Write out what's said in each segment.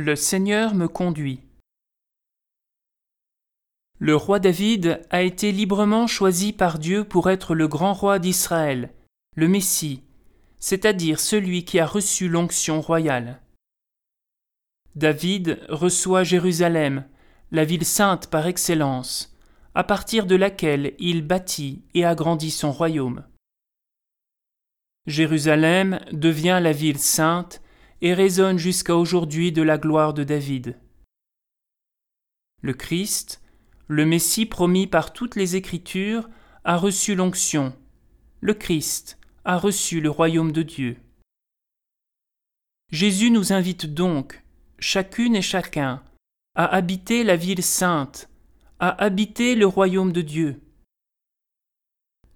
Le Seigneur me conduit. Le roi David a été librement choisi par Dieu pour être le grand roi d'Israël, le Messie, c'est-à-dire celui qui a reçu l'onction royale. David reçoit Jérusalem, la ville sainte par excellence, à partir de laquelle il bâtit et agrandit son royaume. Jérusalem devient la ville sainte et résonne jusqu'à aujourd'hui de la gloire de David. Le Christ, le Messie promis par toutes les Écritures, a reçu l'onction. Le Christ a reçu le royaume de Dieu. Jésus nous invite donc, chacune et chacun, à habiter la ville sainte, à habiter le royaume de Dieu.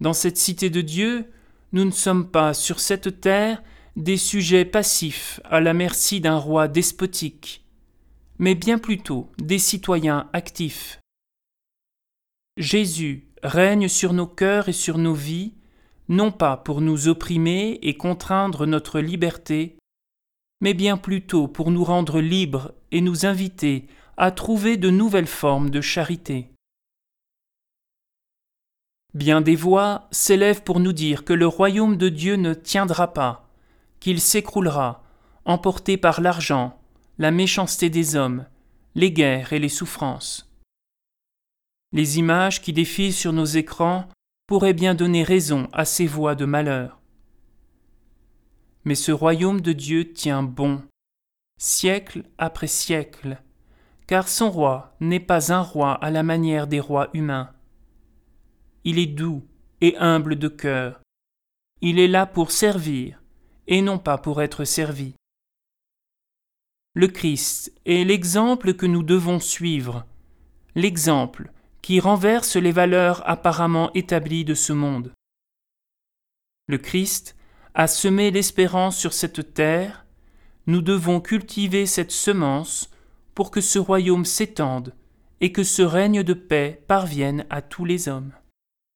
Dans cette cité de Dieu, nous ne sommes pas sur cette terre des sujets passifs à la merci d'un roi despotique, mais bien plutôt des citoyens actifs. Jésus règne sur nos cœurs et sur nos vies, non pas pour nous opprimer et contraindre notre liberté, mais bien plutôt pour nous rendre libres et nous inviter à trouver de nouvelles formes de charité. Bien des voix s'élèvent pour nous dire que le royaume de Dieu ne tiendra pas, qu'il s'écroulera, emporté par l'argent, la méchanceté des hommes, les guerres et les souffrances. Les images qui défilent sur nos écrans pourraient bien donner raison à ces voix de malheur. Mais ce royaume de Dieu tient bon, siècle après siècle, car son roi n'est pas un roi à la manière des rois humains. Il est doux et humble de cœur. Il est là pour servir et non pas pour être servi. Le Christ est l'exemple que nous devons suivre, l'exemple qui renverse les valeurs apparemment établies de ce monde. Le Christ a semé l'espérance sur cette terre, nous devons cultiver cette semence pour que ce royaume s'étende et que ce règne de paix parvienne à tous les hommes.